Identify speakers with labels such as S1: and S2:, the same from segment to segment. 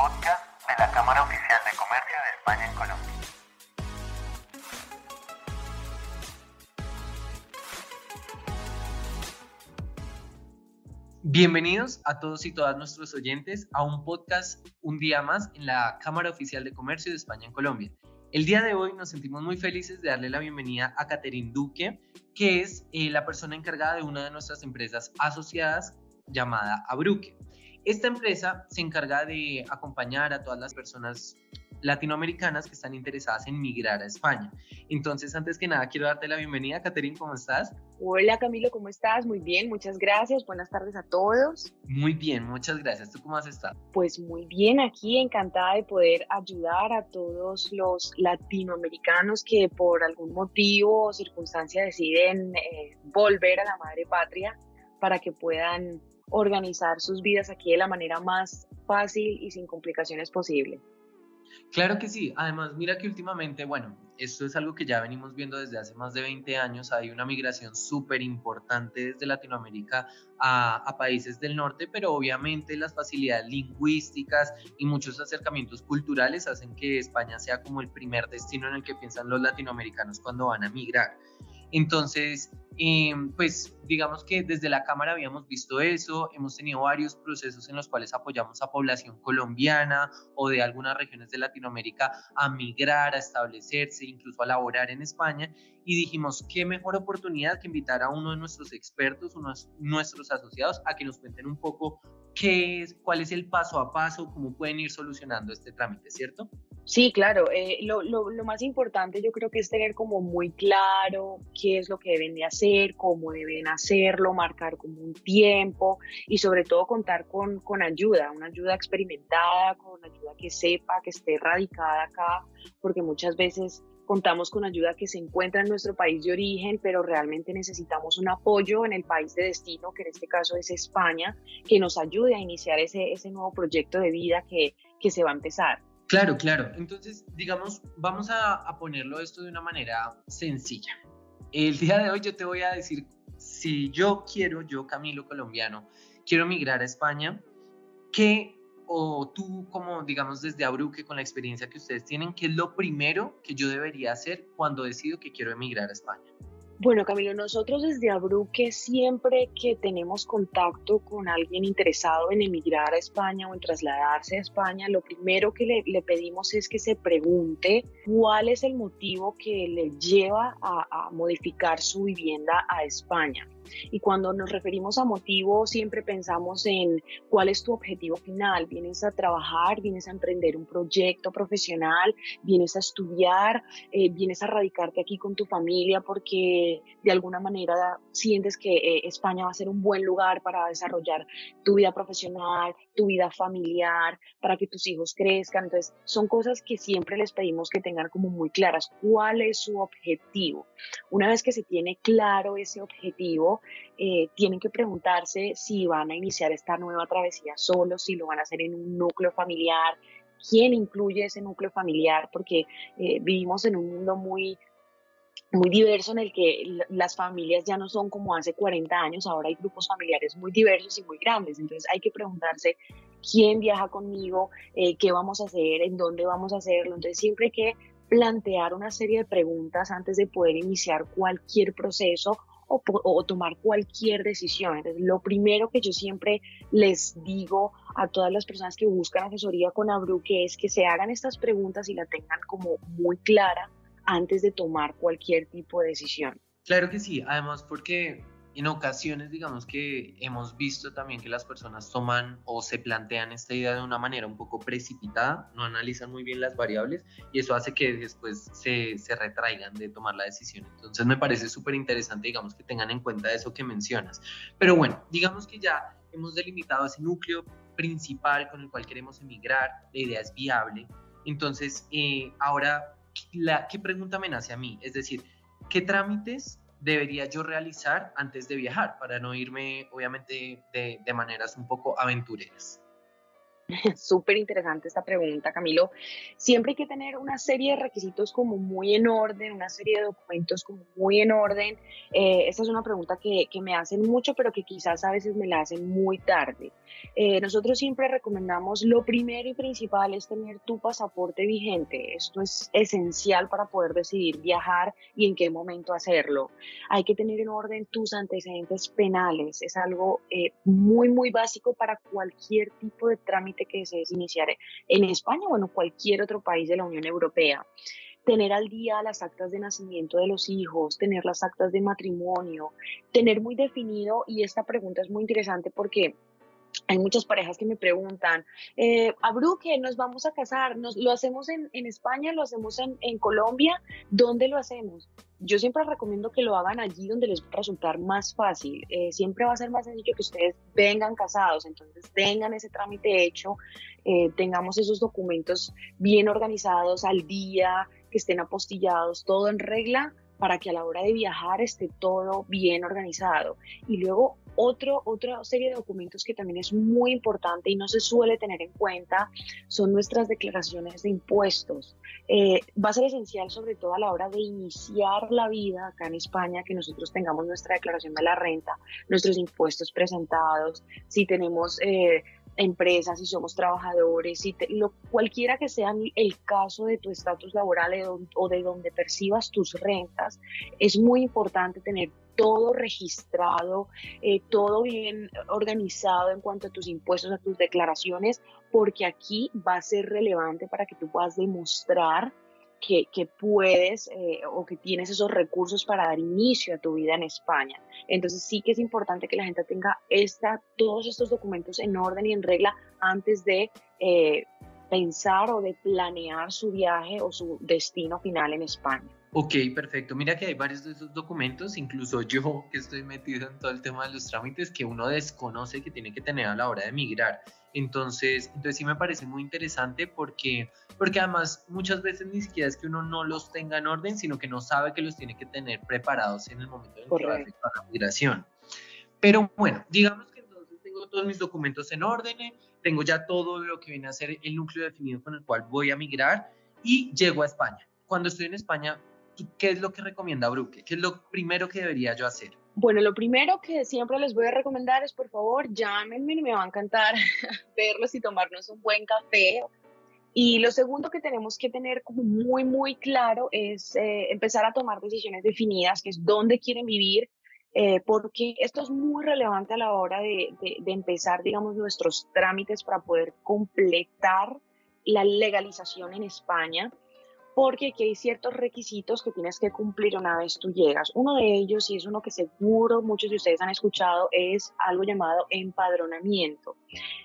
S1: podcast de la Cámara Oficial de Comercio de España en Colombia.
S2: Bienvenidos a todos y todas nuestros oyentes a un podcast un día más en la Cámara Oficial de Comercio de España en Colombia. El día de hoy nos sentimos muy felices de darle la bienvenida a Catherine Duque, que es eh, la persona encargada de una de nuestras empresas asociadas llamada Abruque. Esta empresa se encarga de acompañar a todas las personas latinoamericanas que están interesadas en migrar a España. Entonces, antes que nada, quiero darte la bienvenida. Catherine, ¿cómo estás?
S3: Hola Camilo, ¿cómo estás? Muy bien, muchas gracias. Buenas tardes a todos.
S2: Muy bien, muchas gracias. ¿Tú cómo has estado?
S3: Pues muy bien, aquí encantada de poder ayudar a todos los latinoamericanos que por algún motivo o circunstancia deciden eh, volver a la madre patria para que puedan organizar sus vidas aquí de la manera más fácil y sin complicaciones posible.
S2: Claro que sí. Además, mira que últimamente, bueno, esto es algo que ya venimos viendo desde hace más de 20 años. Hay una migración súper importante desde Latinoamérica a, a, países del norte, pero obviamente las facilidades lingüísticas y muchos acercamientos culturales hacen que España sea como el primer destino en el que piensan los latinoamericanos cuando van a migrar. Entonces, em, pues digamos que desde la Cámara habíamos visto eso, hemos tenido varios procesos en los cuales apoyamos a población colombiana o de algunas regiones de Latinoamérica a migrar, a establecerse, incluso a laborar en España, y dijimos, qué mejor oportunidad que invitar a uno de nuestros expertos, unos nuestros asociados, a que nos cuenten un poco qué es, cuál es el paso a paso, cómo pueden ir solucionando este trámite, ¿cierto?
S3: Sí, claro. Eh, lo, lo, más importante yo creo que es tener como muy claro qué es lo que deben de hacer, cómo deben hacerlo, marcar como un tiempo y sobre todo contar con, con ayuda, una ayuda experimentada, con ayuda que sepa, que esté radicada acá, porque muchas veces contamos con ayuda que se encuentra en nuestro país de origen, pero realmente necesitamos un apoyo en el país de destino, que en este caso es España, que nos ayude a iniciar ese, ese nuevo proyecto de vida que, que se va a empezar.
S2: Claro, claro. Entonces, digamos, vamos a, a, ponerlo esto de una manera sencilla. El día de hoy yo te voy a decir, si yo quiero, yo Camilo colombiano, quiero migrar a España, ¿qué o tú como digamos desde Abruque con la experiencia que ustedes tienen, qué es lo primero que yo debería hacer cuando decido que quiero emigrar a España?
S3: Bueno, Camilo, nosotros desde Abruque siempre que tenemos contacto con alguien interesado en emigrar a España o en trasladarse a España, lo primero que le, pedimos es que se pregunte cuál es el motivo que le lleva a modificar su vivienda a España. Y cuando nos referimos a motivo, siempre pensamos en cuál es tu objetivo final. Vienes a trabajar, vienes a emprender un proyecto profesional, vienes a estudiar, eh, vienes a radicarte aquí con tu familia porque de alguna manera sientes que eh, España va a ser un buen lugar para desarrollar tu vida profesional, tu vida familiar, para que tus hijos crezcan. Entonces, son cosas que siempre les pedimos que tengan como muy claras. ¿Cuál es su objetivo? Una vez que se tiene claro ese objetivo, eh, tienen que preguntarse si van a iniciar esta nueva travesía solos, si lo van a hacer en un núcleo familiar, quién incluye ese núcleo familiar, porque eh, vivimos en un mundo muy muy diverso en el que las familias ya no son como hace 40 años, ahora hay grupos familiares muy diversos y muy grandes, entonces hay que preguntarse quién viaja conmigo, eh, qué vamos a hacer, en dónde vamos a hacerlo, entonces siempre hay que plantear una serie de preguntas antes de poder iniciar cualquier proceso o, tomar cualquier decisión. Entonces, lo primero que yo siempre les digo a todas las personas que buscan asesoría con Abruque es que se hagan estas preguntas y la tengan como muy clara antes de tomar cualquier tipo de decisión.
S2: Claro que sí, además porque en ocasiones, digamos que hemos visto también que las personas toman o se plantean esta idea de una manera un poco precipitada, no analizan muy bien las variables y eso hace que después se, se retraigan de tomar la decisión. Entonces me parece súper interesante, digamos, que tengan en cuenta eso que mencionas. Pero bueno, digamos que ya hemos delimitado ese núcleo principal con el cual queremos emigrar, la idea es viable. Entonces, eh, ahora, la, ¿qué pregunta me nace a mí? Es decir, ¿qué trámites debería yo realizar antes de viajar para no irme, obviamente, de, de maneras un poco aventureras?
S3: Súper interesante esta pregunta, Camilo. Siempre hay que tener una serie de requisitos como muy en orden, una serie de documentos como muy en orden. Eh, esta es una pregunta que, que, me hacen mucho, pero que quizás a veces me la hacen muy tarde. Eh, nosotros siempre recomendamos, lo primero y principal es tener tu pasaporte vigente. Esto es esencial para poder decidir viajar y en qué momento hacerlo. Hay que tener en orden tus antecedentes penales. Es algo eh, muy, muy básico para cualquier tipo de trámite que desees iniciar en España o en cualquier otro país de la Unión Europea. Tener al día las actas de nacimiento de los hijos, tener las actas de matrimonio, tener muy definido, y esta pregunta es muy interesante porque hay muchas parejas que me preguntan, eh, Abru, nos vamos a casar? ¿Nos, ¿Lo hacemos en, España? ¿Lo hacemos en, en, Colombia? ¿Dónde lo hacemos? Yo siempre recomiendo que lo hagan allí donde les va a resultar más fácil. Eh, siempre va a ser más sencillo que ustedes vengan casados, entonces tengan ese trámite hecho, eh, tengamos esos documentos bien organizados al día, que estén apostillados, todo en regla para que a la hora de viajar esté todo bien organizado. Y luego otro, otra serie de documentos que también es muy importante y no se suele tener en cuenta son nuestras declaraciones de impuestos. Eh, va a ser esencial sobre todo a la hora de iniciar la vida acá en España que nosotros tengamos nuestra declaración de la renta, nuestros impuestos presentados, si tenemos... Eh, empresas, si somos trabajadores, si lo, cualquiera que sea el caso de tu estatus laboral o de donde percibas tus rentas, es muy importante tener todo registrado, eh, todo bien organizado en cuanto a tus impuestos, a tus declaraciones, porque aquí va a ser relevante para que tú puedas demostrar que, puedes eh, o que tienes esos recursos para dar inicio a tu vida en España. Entonces sí que es importante que la gente tenga esta, todos estos documentos en orden y en regla antes de eh, pensar o de planear su viaje o su destino final en España.
S2: Ok, perfecto. Mira que hay varios de esos documentos, incluso yo que estoy metido en todo el tema de los trámites, que uno desconoce que tiene que tener a la hora de emigrar. Entonces, entonces sí me parece muy interesante porque, porque además muchas veces ni siquiera es que uno no los tenga en orden, sino que no sabe que los tiene que tener preparados en el momento en que va a efectuar la migración. Pero bueno, digamos que entonces tengo todos mis documentos en orden, tengo ya todo lo que viene a ser el núcleo definido con el cual voy a migrar y llego a España. Cuando estoy en España, ¿qué es lo que recomienda Bruque? ¿Qué es lo primero que debería yo hacer?
S3: Bueno, lo primero que siempre les voy a recomendar es, por favor, llámenme, me va a encantar verlos y tomarnos un buen café. Y lo segundo que tenemos que tener como muy, muy claro es eh, empezar a tomar decisiones definidas, que es dónde quieren vivir, eh, porque esto es muy relevante a la hora de, de, de empezar, digamos, nuestros trámites para poder completar la legalización en España porque aquí hay ciertos requisitos que tienes que cumplir una vez tú llegas. Uno de ellos, y es uno que seguro muchos de ustedes han escuchado, es algo llamado empadronamiento.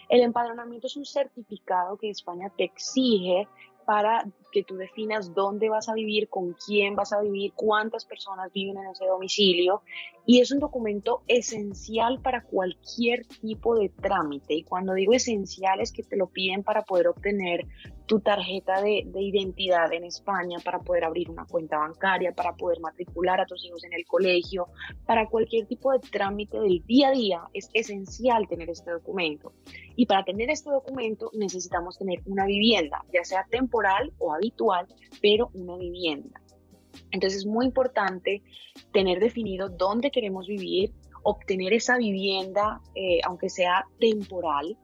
S3: El empadronamiento es un certificado que España te exige para que tú definas dónde vas a vivir, con quién vas a vivir, cuántas personas viven en ese domicilio. Y es un documento esencial para cualquier tipo de trámite. Y cuando digo esencial es que te lo piden para poder obtener tu tarjeta de, de, identidad en España, para poder abrir una cuenta bancaria, para poder matricular a tus hijos en el colegio, para cualquier tipo de trámite del día a día. Es esencial tener este documento. Y para tener este documento necesitamos tener una vivienda, ya sea temporal o habitual, pero una vivienda. Entonces es muy importante tener definido dónde queremos vivir, obtener esa vivienda, eh, aunque sea temporal.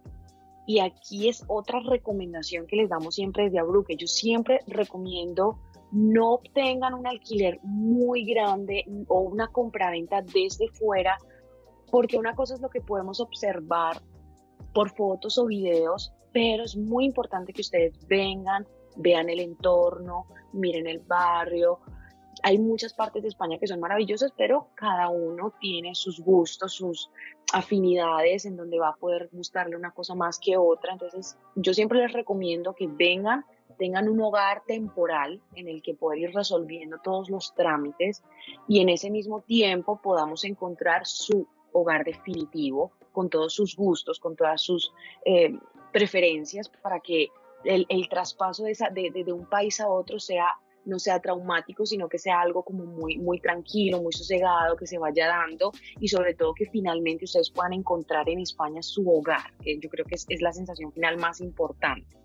S3: Y aquí es otra recomendación que les damos siempre desde Abruque. Yo siempre recomiendo no obtengan un alquiler muy grande o una compraventa desde fuera, porque una cosa es lo que podemos observar por fotos o videos, pero es muy importante que ustedes vengan, vean el entorno, miren el barrio. Hay muchas partes de España que son maravillosas, pero cada uno tiene sus gustos, sus afinidades en donde va a poder gustarle una cosa más que otra. Entonces, yo siempre les recomiendo que vengan, tengan un hogar temporal en el que poder ir resolviendo todos los trámites y en ese mismo tiempo podamos encontrar su hogar definitivo con todos sus gustos, con todas sus eh, preferencias para que el, el traspaso de, esa, de, de, un país a otro sea no sea traumático, sino que sea algo como muy, muy tranquilo, muy sosegado, que se vaya dando y sobre todo que finalmente ustedes puedan encontrar en España su hogar, que yo creo que es, es la sensación final más importante.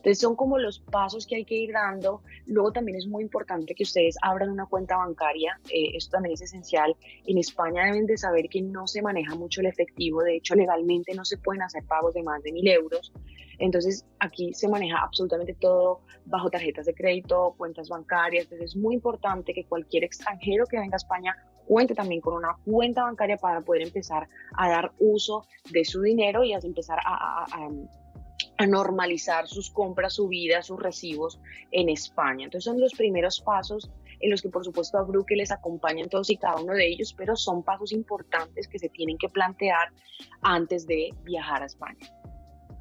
S3: Entonces son como los pasos que hay que ir dando. Luego también es muy importante que ustedes abran una cuenta bancaria. Eh, esto también es esencial. En España deben de saber que no se maneja mucho el efectivo. De hecho, legalmente no se pueden hacer pagos de más de mil euros. Entonces aquí se maneja absolutamente todo bajo tarjetas de crédito, cuentas bancarias. Entonces es muy importante que cualquier extranjero que venga a España cuente también con una cuenta bancaria para poder empezar a dar uso de su dinero y a empezar a, a normalizar sus compras, su vida, sus recibos en España. Entonces son los primeros pasos en los que por supuesto a Bruque les acompañan todos y cada uno de ellos, pero son pasos importantes que se tienen que plantear antes de viajar a España.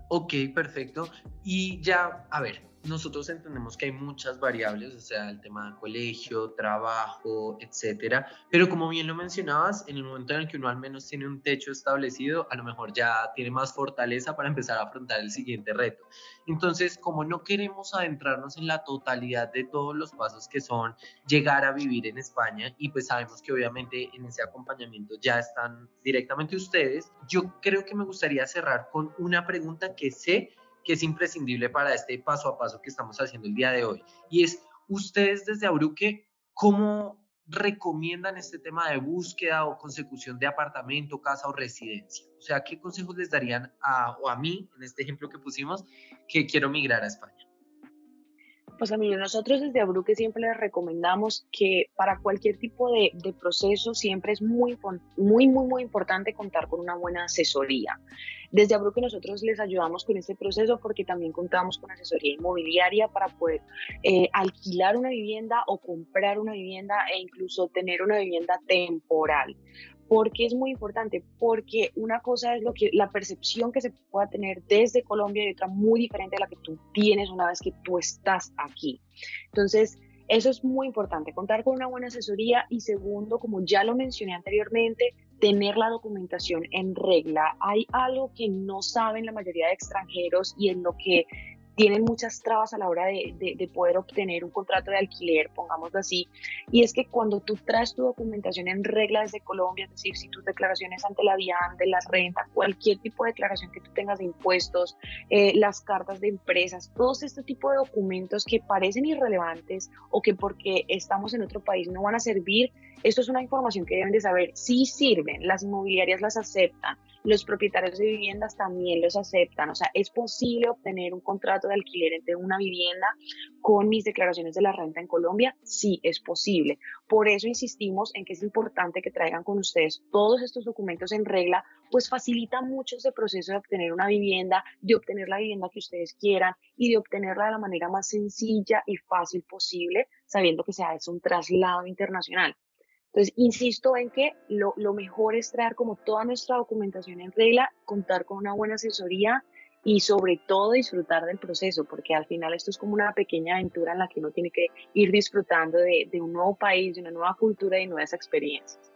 S2: Ok, perfecto. Y ya, a ver, nosotros entendemos que hay muchas variables, o sea, el tema de colegio, trabajo, etcétera, pero como bien lo mencionabas, en el momento en el que uno al menos tiene un techo establecido, a lo mejor ya tiene más fortaleza para empezar a afrontar el siguiente reto. Entonces, como no queremos adentrarnos en la totalidad de todos los pasos que son llegar a vivir en España, y pues sabemos que obviamente en ese acompañamiento ya están directamente ustedes, yo creo que me gustaría cerrar con una pregunta que sé que es imprescindible para este paso a paso que estamos haciendo el día de hoy. Y es, ustedes desde Abruque, ¿cómo recomiendan este tema de búsqueda o consecución de apartamento, casa o residencia? O sea, ¿qué consejos les darían a, o a mí, en este ejemplo que pusimos, que quiero migrar a España?
S3: Pues a nosotros desde Abruque siempre les recomendamos que para cualquier tipo de, de, proceso siempre es muy, muy, muy, muy importante contar con una buena asesoría. Desde Abruque nosotros les ayudamos con este proceso porque también contamos con asesoría inmobiliaria para poder eh, alquilar una vivienda o comprar una vivienda e incluso tener una vivienda temporal. ¿Por qué es muy importante? Porque una cosa es lo que la percepción que se pueda tener desde Colombia y otra muy diferente a la que tú tienes una vez que tú estás aquí. Entonces, eso es muy importante, contar con una buena asesoría y segundo, como ya lo mencioné anteriormente, tener la documentación en regla. Hay algo que no saben la mayoría de extranjeros y en lo que tienen muchas trabas a la hora de, de, poder obtener un contrato de alquiler, pongámoslo así, y es que cuando tú traes tu documentación en regla desde Colombia, es decir, si tus declaraciones ante la DIAN, de las rentas, cualquier tipo de declaración que tú tengas de impuestos, eh, las cartas de empresas, todos este tipo de documentos que parecen irrelevantes o que porque estamos en otro país no van a servir, esto es una información que deben de saber, sí sirven, las inmobiliarias las aceptan, los propietarios de viviendas también los aceptan. O sea, es posible obtener un contrato de alquiler entre una vivienda con mis declaraciones de la renta en Colombia. Sí, es posible. Por eso insistimos en que es importante que traigan con ustedes todos estos documentos en regla, pues facilita mucho ese proceso de obtener una vivienda, de obtener la vivienda que ustedes quieran y de obtenerla de la manera más sencilla y fácil posible, sabiendo que sea es un traslado internacional. Entonces, insisto en que lo, lo, mejor es traer como toda nuestra documentación en regla, contar con una buena asesoría y sobre todo disfrutar del proceso, porque al final esto es como una pequeña aventura en la que uno tiene que ir disfrutando de, de un nuevo país, de una nueva cultura y nuevas experiencias.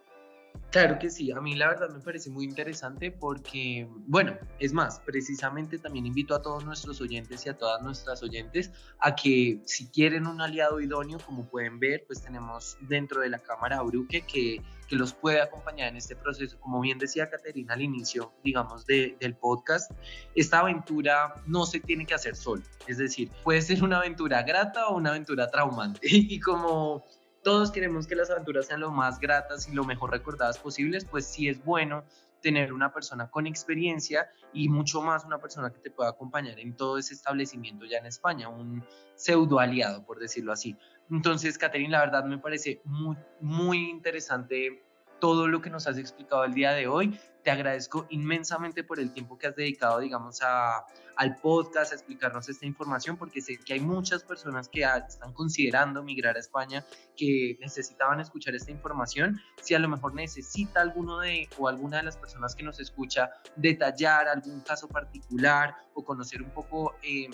S2: Claro que sí, a mí la verdad me parece muy interesante porque, bueno, es más, precisamente también invito a todos nuestros oyentes y a todas nuestras oyentes a que si quieren un aliado idóneo, como pueden ver, pues tenemos dentro de la cámara Bruque que, que los puede acompañar en este proceso. Como bien decía Caterina al inicio, digamos, de, del podcast, esta aventura no se tiene que hacer solo, es decir, puede ser una aventura grata o una aventura traumante. Y como todos queremos que las aventuras sean lo más gratas y lo mejor recordadas posibles, pues sí es bueno tener una persona con experiencia y mucho más una persona que te pueda acompañar en todo ese establecimiento ya en España, un pseudo aliado, por decirlo así. Entonces, Caterina, la verdad me parece muy, muy interesante todo lo que nos has explicado el día de hoy. Te agradezco inmensamente por el tiempo que has dedicado, digamos, a, al podcast, a explicarnos esta información, porque sé que hay muchas personas que están considerando migrar a España, que necesitaban escuchar esta información. Si a lo mejor necesita alguno de o alguna de las personas que nos escucha detallar algún caso particular o conocer un poco... Eh,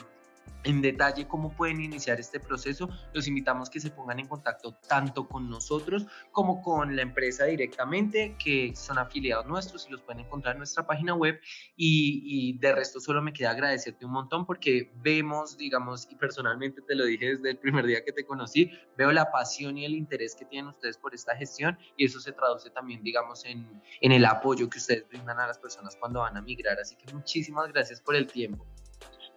S2: en detalle cómo pueden iniciar este proceso, los invitamos que se pongan en contacto tanto con nosotros como con la empresa directamente, que son afiliados nuestros y los pueden encontrar en nuestra página web. Y, de resto solo me queda agradecerte un montón porque vemos, digamos, y personalmente te lo dije desde el primer día que te conocí, veo la pasión y el interés que tienen ustedes por esta gestión y eso se traduce también, digamos, en, en el apoyo que ustedes brindan a las personas cuando van a migrar. Así que muchísimas gracias por el tiempo.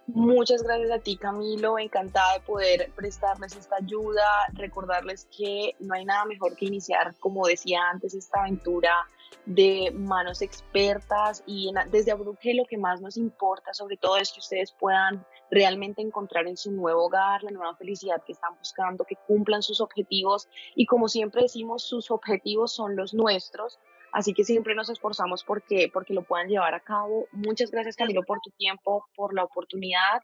S3: Muchas gracias a ti, Camilo. Encantada de poder prestarles esta ayuda. Recordarles que no hay nada mejor que iniciar, como decía antes, esta aventura de manos expertas y desde Abruque lo que más nos importa sobre todo es que ustedes puedan realmente encontrar en su nuevo hogar la nueva felicidad que están buscando, que cumplan sus objetivos y como siempre decimos, sus objetivos son los nuestros Así que siempre nos esforzamos porque, porque lo puedan llevar a cabo. Muchas gracias Camilo por tu tiempo, por la oportunidad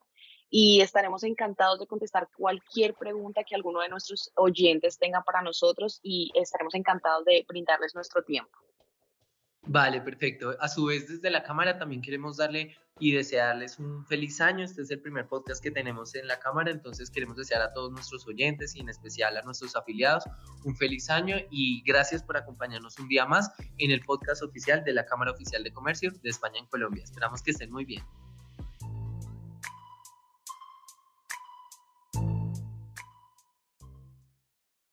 S3: y estaremos encantados de contestar cualquier pregunta que alguno de nuestros oyentes tenga para nosotros y estaremos encantados de brindarles nuestro tiempo.
S2: Vale, perfecto. A su vez, desde la cámara también queremos darle y desearles un feliz año. Este es el primer podcast que tenemos en la cámara, entonces queremos desear a todos nuestros oyentes y en especial a nuestros afiliados un feliz año y gracias por acompañarnos un día más en el podcast oficial de la Cámara Oficial de Comercio de España en Colombia. Esperamos que estén muy bien.